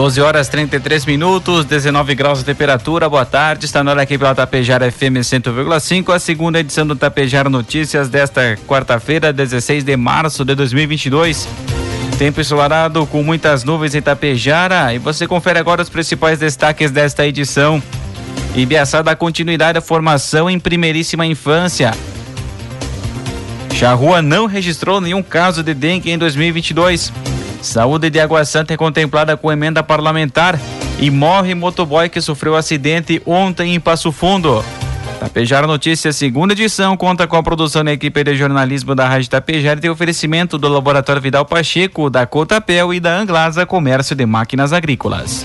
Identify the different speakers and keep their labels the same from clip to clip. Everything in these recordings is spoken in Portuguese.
Speaker 1: 12 horas 33 minutos, 19 graus de temperatura. Boa tarde. Está na hora aqui pela Tapejara FM 100,5, a segunda edição do Tapejara Notícias desta quarta-feira, 16 de março de 2022. Tempo ensolarado com muitas nuvens em Tapejara. E você confere agora os principais destaques desta edição. Ibiaçá dá continuidade à formação em primeiríssima infância. Charrua não registrou nenhum caso de dengue em 2022. Saúde de Água Santa é contemplada com emenda parlamentar e morre motoboy que sofreu acidente ontem em Passo Fundo. Tapejara Notícias, segunda edição, conta com a produção da equipe de jornalismo da Rádio Tapejara e tem oferecimento do Laboratório Vidal Pacheco, da Cotapel e da Anglasa Comércio de Máquinas Agrícolas.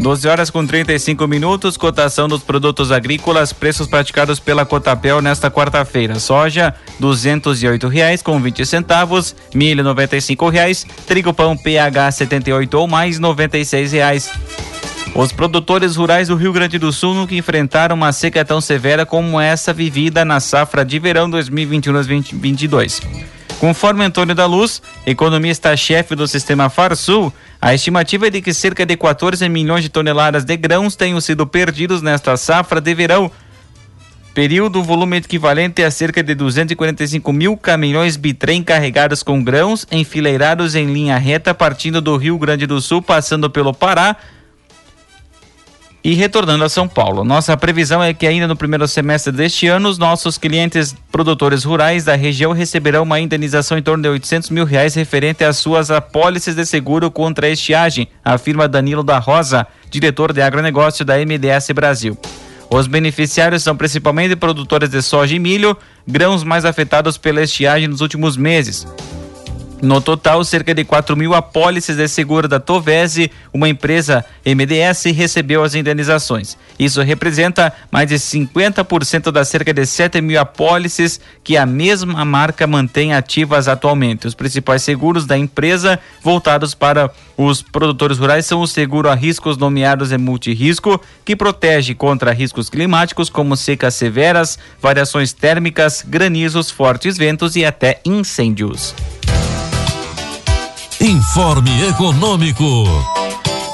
Speaker 1: 12 horas com 35 minutos, cotação dos produtos agrícolas, preços praticados pela Cotapel nesta quarta-feira. Soja, oito reais com vinte centavos, milho cinco reais, trigo pão PH 78 ou mais seis reais. Os produtores rurais do Rio Grande do Sul nunca enfrentaram uma seca tão severa como essa vivida na safra de verão 2021-2022. Conforme Antônio da Luz, economista-chefe do sistema Farsul, a estimativa é de que cerca de 14 milhões de toneladas de grãos tenham sido perdidos nesta safra de verão, período volume equivalente a cerca de 245 mil caminhões bitrem carregados com grãos, enfileirados em linha reta partindo do Rio Grande do Sul, passando pelo Pará, e retornando a São Paulo. Nossa previsão é que ainda no primeiro semestre deste ano, os nossos clientes produtores rurais da região receberão uma indenização em torno de 800 mil reais referente às suas apólices de seguro contra a estiagem, afirma Danilo da Rosa, diretor de agronegócio da MDS Brasil. Os beneficiários são principalmente produtores de soja e milho, grãos mais afetados pela estiagem nos últimos meses. No total, cerca de 4 mil apólices de seguro da Tovese, uma empresa MDS, recebeu as indenizações. Isso representa mais de 50% das cerca de 7 mil apólices que a mesma marca mantém ativas atualmente. Os principais seguros da empresa voltados para os produtores rurais são o seguro a riscos nomeados em multirisco, que protege contra riscos climáticos como secas severas, variações térmicas, granizos, fortes ventos e até incêndios.
Speaker 2: Informe Econômico.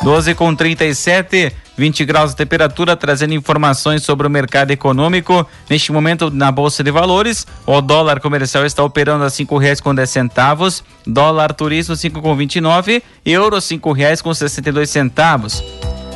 Speaker 1: 12 com 37, 20 graus de temperatura, trazendo informações sobre o mercado econômico. Neste momento, na Bolsa de Valores, o dólar comercial está operando a cinco reais com dez centavos, dólar turismo cinco com vinte e nove, euro cinco reais com sessenta e dois centavos.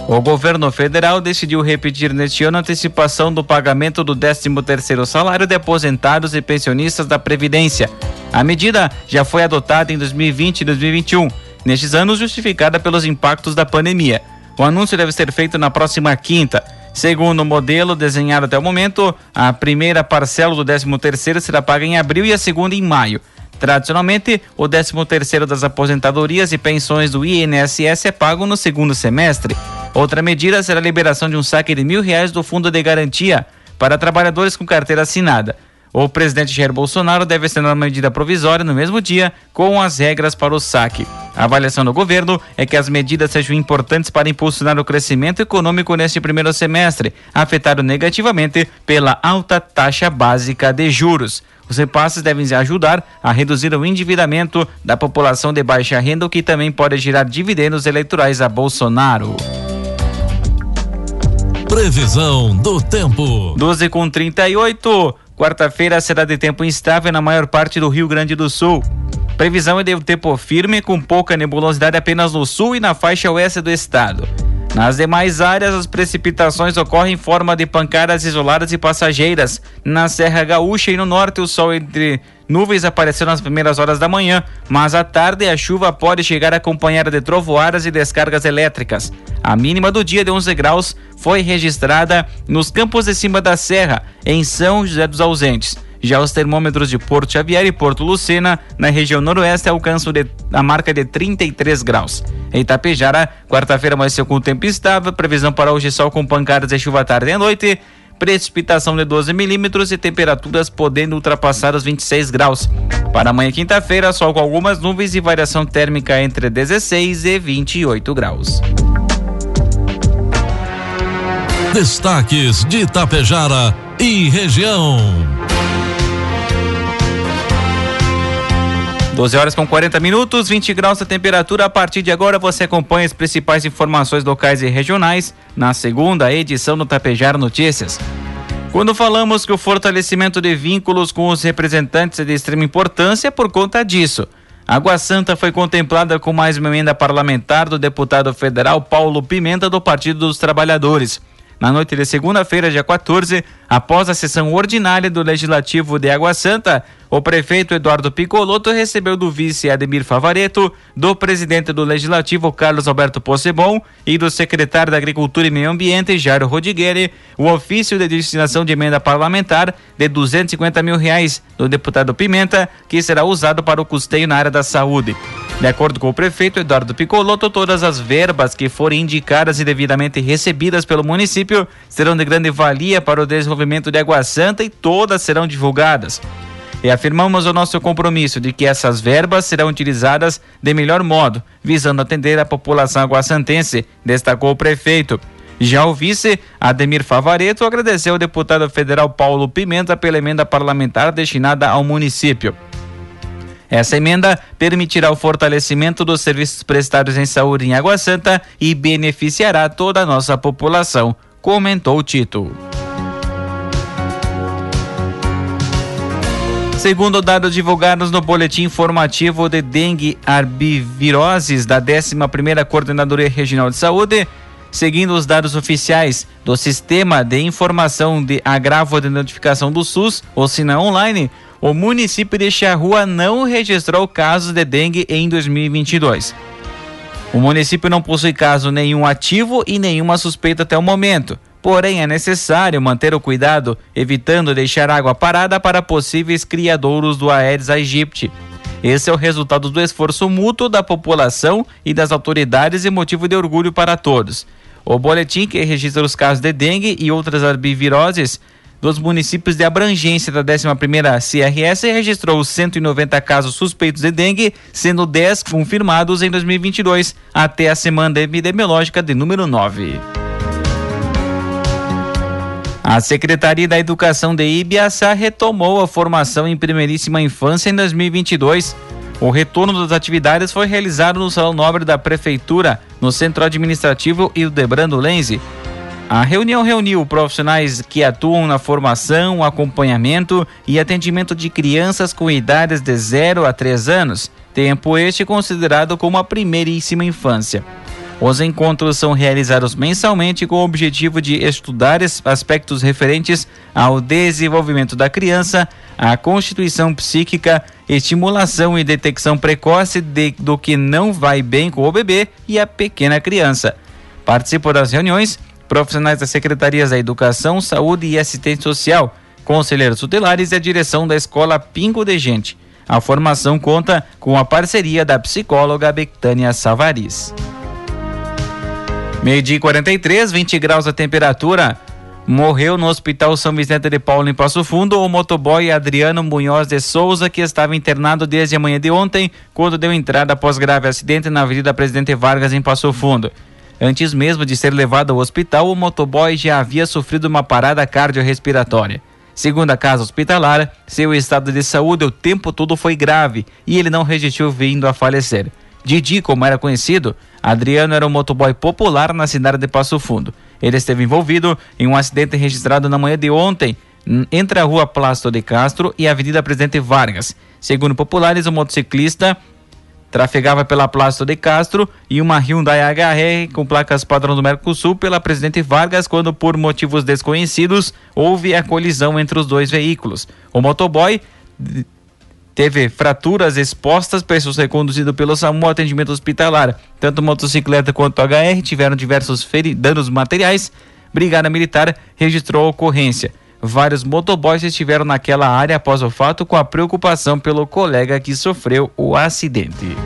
Speaker 1: O governo federal decidiu repetir neste ano a antecipação do pagamento do 13º salário de aposentados e pensionistas da Previdência. A medida já foi adotada em 2020 e 2021, nestes anos justificada pelos impactos da pandemia. O anúncio deve ser feito na próxima quinta. Segundo o modelo desenhado até o momento, a primeira parcela do 13º será paga em abril e a segunda em maio. Tradicionalmente, o 13º das aposentadorias e pensões do INSS é pago no segundo semestre. Outra medida será a liberação de um saque de mil reais do Fundo de Garantia para trabalhadores com carteira assinada. O presidente Jair Bolsonaro deve assinar uma medida provisória no mesmo dia, com as regras para o saque. A avaliação do governo é que as medidas sejam importantes para impulsionar o crescimento econômico neste primeiro semestre, afetado negativamente pela alta taxa básica de juros. Os repasses devem ajudar a reduzir o endividamento da população de baixa renda, o que também pode gerar dividendos eleitorais a Bolsonaro.
Speaker 2: Previsão do tempo.
Speaker 1: 12 com 38. Quarta-feira será de tempo instável na maior parte do Rio Grande do Sul. Previsão é de tempo firme, com pouca nebulosidade apenas no sul e na faixa oeste do estado. Nas demais áreas, as precipitações ocorrem em forma de pancadas isoladas e passageiras. Na Serra Gaúcha e no norte, o sol entre nuvens apareceu nas primeiras horas da manhã, mas à tarde a chuva pode chegar acompanhada de trovoadas e descargas elétricas. A mínima do dia de 11 graus foi registrada nos campos de cima da serra, em São José dos Ausentes. Já os termômetros de Porto Xavier e Porto Lucena, na região noroeste, alcançam de, a marca de 33 graus. Em Itapejara, quarta-feira amanheceu com tempo estável, previsão para hoje sol com pancadas de chuva tarde e noite, precipitação de 12 milímetros e temperaturas podendo ultrapassar os 26 graus. Para amanhã, quinta-feira, sol com algumas nuvens e variação térmica entre 16 e 28 graus.
Speaker 2: Destaques de Itapejara e região.
Speaker 1: 12 horas com 40 minutos, 20 graus a temperatura. A partir de agora você acompanha as principais informações locais e regionais na segunda edição do Tapejar Notícias. Quando falamos que o fortalecimento de vínculos com os representantes é de extrema importância por conta disso. Água Santa foi contemplada com mais uma emenda parlamentar do deputado federal Paulo Pimenta do Partido dos Trabalhadores. Na noite de segunda-feira, dia 14, após a sessão ordinária do Legislativo de Água Santa, o prefeito Eduardo Picoloto recebeu do vice Ademir Favareto, do presidente do Legislativo Carlos Alberto Possebon e do secretário da Agricultura e Meio Ambiente Jairo Rodigueri o ofício de destinação de emenda parlamentar de 250 mil reais do deputado Pimenta, que será usado para o custeio na área da saúde. De acordo com o prefeito Eduardo Picoloto, todas as verbas que forem indicadas e devidamente recebidas pelo município serão de grande valia para o desenvolvimento de Água Santa e todas serão divulgadas. E afirmamos o nosso compromisso de que essas verbas serão utilizadas de melhor modo, visando atender a população aguaçantense, destacou o prefeito. Já o vice, Ademir Favareto, agradeceu ao deputado federal Paulo Pimenta pela emenda parlamentar destinada ao município. Essa emenda permitirá o fortalecimento dos serviços prestados em saúde em Água Santa e beneficiará toda a nossa população, comentou Tito. Segundo dados divulgados no boletim informativo de dengue arbiviroses da 11ª Coordenadoria Regional de Saúde, seguindo os dados oficiais do Sistema de Informação de Agravo de Notificação do SUS, ou SINA Online, o município de Charrua não registrou casos de dengue em 2022. O município não possui caso nenhum ativo e nenhuma suspeita até o momento. Porém, é necessário manter o cuidado, evitando deixar água parada para possíveis criadouros do Aedes aegypti. Esse é o resultado do esforço mútuo da população e das autoridades e motivo de orgulho para todos. O boletim que registra os casos de dengue e outras arbiviroses dos municípios de abrangência da 11ª CRS registrou 190 casos suspeitos de dengue, sendo 10 confirmados em 2022, até a semana epidemiológica de número 9. A Secretaria da Educação de Ibiaçá retomou a formação em primeiríssima infância em 2022. O retorno das atividades foi realizado no Salão Nobre da Prefeitura, no Centro Administrativo Hildebrando Lenze. A reunião reuniu profissionais que atuam na formação, acompanhamento e atendimento de crianças com idades de 0 a 3 anos, tempo este considerado como a primeiríssima infância. Os encontros são realizados mensalmente com o objetivo de estudar aspectos referentes ao desenvolvimento da criança, à constituição psíquica, estimulação e detecção precoce de, do que não vai bem com o bebê e a pequena criança. Participam das reuniões profissionais das secretarias da Educação, Saúde e Assistência Social, conselheiros tutelares e a direção da Escola Pingo de Gente. A formação conta com a parceria da psicóloga Betânia Savaris. Meio-dia 43, 20 graus a temperatura. Morreu no Hospital São Vicente de Paulo, em Passo Fundo, o motoboy Adriano Munhoz de Souza, que estava internado desde a manhã de ontem, quando deu entrada após grave acidente na Avenida Presidente Vargas, em Passo Fundo. Antes mesmo de ser levado ao hospital, o motoboy já havia sofrido uma parada cardiorrespiratória. Segundo a casa hospitalar, seu estado de saúde o tempo todo foi grave e ele não resistiu vindo a falecer. Didi, como era conhecido, Adriano era um motoboy popular na cidade de Passo Fundo. Ele esteve envolvido em um acidente registrado na manhã de ontem entre a rua Plácido de Castro e a Avenida Presidente Vargas. Segundo populares, o motociclista trafegava pela Plácido de Castro e uma Hyundai HR com placas padrão do Mercosul pela Presidente Vargas quando, por motivos desconhecidos, houve a colisão entre os dois veículos. O motoboy teve fraturas expostas, precisou ser conduzido pelo SAMU ao atendimento hospitalar. Tanto motocicleta quanto HR tiveram diversos danos materiais. Brigada Militar registrou a ocorrência. Vários motoboys estiveram naquela área após o fato com a preocupação pelo colega que sofreu o acidente.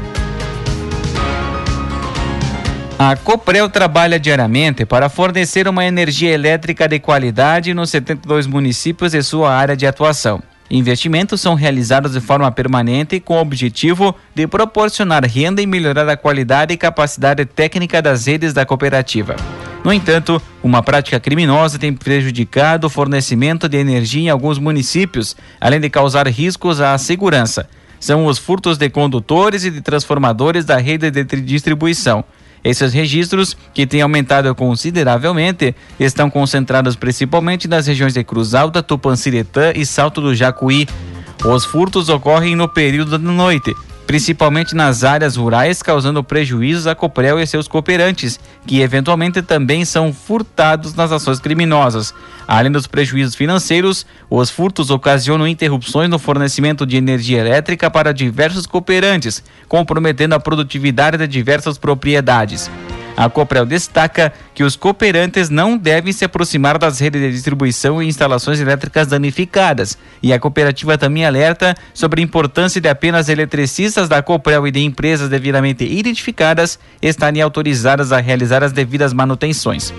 Speaker 1: A Coprel trabalha diariamente para fornecer uma energia elétrica de qualidade nos 72 municípios de sua área de atuação. Investimentos são realizados de forma permanente com o objetivo de proporcionar renda e melhorar a qualidade e capacidade técnica das redes da cooperativa. No entanto, uma prática criminosa tem prejudicado o fornecimento de energia em alguns municípios, além de causar riscos à segurança. São os furtos de condutores e de transformadores da rede de distribuição. Esses registros, que têm aumentado consideravelmente, estão concentrados principalmente nas regiões de Cruz Alta, Tupanciretã e Salto do Jacuí. Os furtos ocorrem no período da noite, principalmente nas áreas rurais, causando prejuízos a Coprel e seus cooperantes, que eventualmente também são furtados nas ações criminosas. Além dos prejuízos financeiros, os furtos ocasionam interrupções no fornecimento de energia elétrica para diversos cooperantes, comprometendo a produtividade de diversas propriedades. A Coprel destaca que os cooperantes não devem se aproximar das redes de distribuição e instalações elétricas danificadas. E a cooperativa também alerta sobre a importância de apenas eletricistas da Coprel e de empresas devidamente identificadas estarem autorizadas a realizar as devidas manutenções.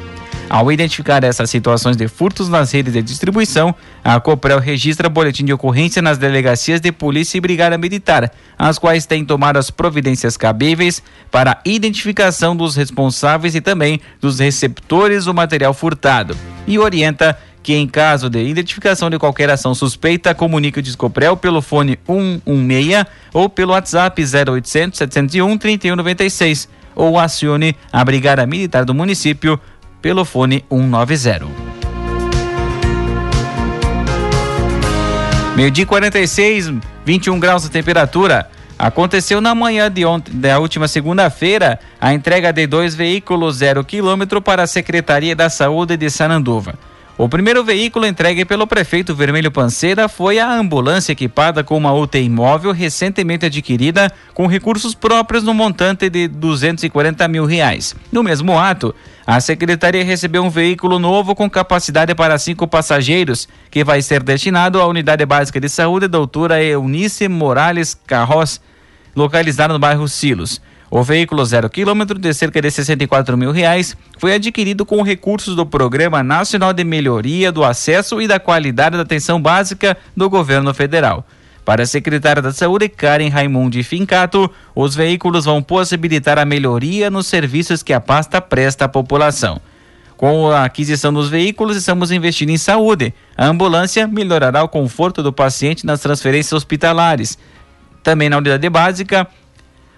Speaker 1: Ao identificar essas situações de furtos nas redes de distribuição, a Coprel registra boletim de ocorrência nas delegacias de polícia e brigada militar, as quais têm tomado as providências cabíveis para a identificação dos responsáveis e também dos receptores do material furtado, e orienta que em caso de identificação de qualquer ação suspeita, comunique o Discoprel pelo fone 116 ou pelo WhatsApp 0800 701 3196 ou acione a Brigada Militar do município pelo fone 190. Meio-dia 46, 21 graus de temperatura. Aconteceu na manhã de ontem, da última segunda-feira a entrega de dois veículos zero quilômetro para a Secretaria da Saúde de Sananduva. O primeiro veículo entregue pelo prefeito Vermelho Panceira foi a ambulância equipada com uma UTI móvel recentemente adquirida com recursos próprios no montante de 240 mil reais. No mesmo ato, a secretaria recebeu um veículo novo com capacidade para cinco passageiros, que vai ser destinado à Unidade Básica de Saúde Doutora Eunice Morales Carros, localizada no bairro Silos. O veículo zero quilômetro de cerca de 64 mil reais foi adquirido com recursos do Programa Nacional de Melhoria do Acesso e da Qualidade da Atenção Básica do Governo Federal. Para a secretária da Saúde, Karen Raimundi Fincato, os veículos vão possibilitar a melhoria nos serviços que a pasta presta à população. Com a aquisição dos veículos, estamos investindo em saúde. A ambulância melhorará o conforto do paciente nas transferências hospitalares. Também na unidade básica,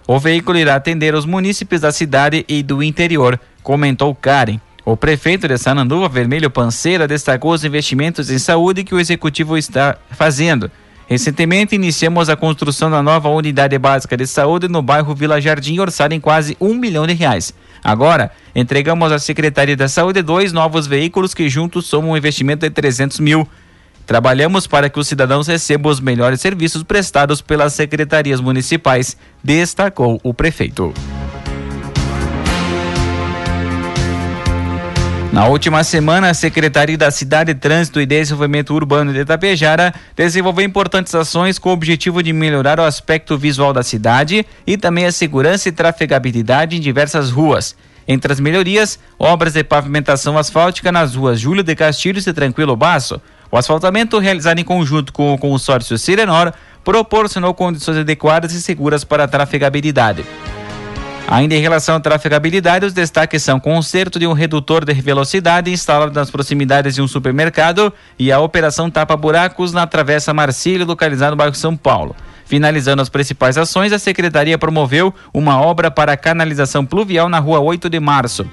Speaker 1: O veículo irá atender os munícipes da cidade e do interior, comentou Karen. O prefeito de Sananduva, Vermelho Panceira, destacou os investimentos em saúde que o executivo está fazendo. Recentemente iniciamos a construção da nova unidade básica de saúde no bairro Vila Jardim, orçada em quase um milhão de reais. Agora, entregamos à Secretaria da Saúde dois novos veículos que juntos somam um investimento de 300 mil. Trabalhamos para que os cidadãos recebam os melhores serviços prestados pelas secretarias municipais, destacou o prefeito. Na última semana, a Secretaria da Cidade, Trânsito e Desenvolvimento Urbano de Itapejara desenvolveu importantes ações com o objetivo de melhorar o aspecto visual da cidade e também a segurança e trafegabilidade em diversas ruas. Entre as melhorias, obras de pavimentação asfáltica nas ruas Júlio de Castilhos e Tranquilo Baço. O asfaltamento, realizado em conjunto com o consórcio Sirenor, proporcionou condições adequadas e seguras para a trafegabilidade. Ainda em relação à trafegabilidade, os destaques são conserto de um redutor de velocidade instalado nas proximidades de um supermercado e a operação tapa-buracos na Travessa Marcílio, localizada no bairro São Paulo. Finalizando as principais ações, a Secretaria promoveu uma obra para canalização pluvial na rua 8 de março.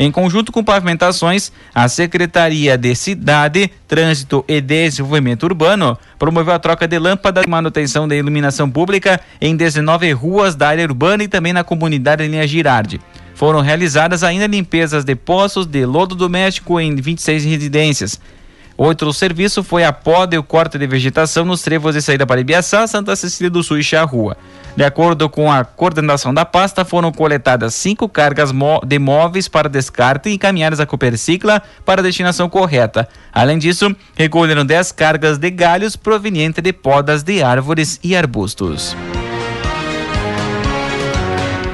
Speaker 1: Em conjunto com pavimentações, a Secretaria de Cidade, Trânsito e Desenvolvimento Urbano promoveu a troca de lâmpadas e manutenção da iluminação pública em 19 ruas da área urbana e também na comunidade Linha Girardi. Foram realizadas ainda limpezas de poços de lodo doméstico em 26 residências. Outro serviço foi a poda e o corte de vegetação nos trevos de saída para Ibiaçá, Santa Cecília do Sul e Charrua. De acordo com a coordenação da pasta, foram coletadas cinco cargas de móveis para descarte e encaminhadas a Copercicla para a destinação correta. Além disso, recolheram 10 cargas de galhos provenientes de podas de árvores e arbustos.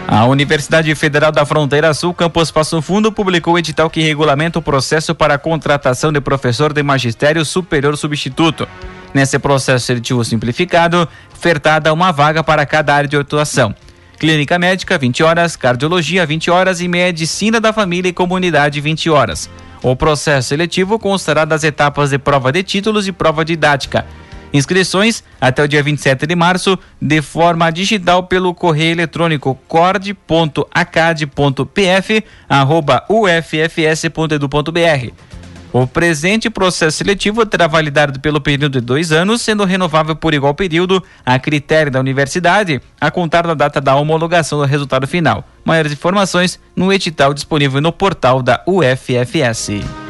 Speaker 1: A Universidade Federal da Fronteira Sul, Campus Passo Fundo, publicou o edital que regulamenta o processo para a contratação de professor de magistério superior substituto. Nesse processo seletivo simplificado, ofertada uma vaga para cada área de atuação. Clínica médica, 20 horas, cardiologia, 20 horas e medicina da família e comunidade, 20 horas. O processo seletivo constará das etapas de prova de títulos e prova didática. Inscrições até o dia 27 de março de forma digital pelo correio eletrônico cord.acad.pf@uffs.edu.br. O presente processo seletivo terá validade pelo período de dois anos, sendo renovável por igual período, a critério da universidade, a contar da data da homologação do resultado final. Maiores informações no edital disponível no portal da UFFS.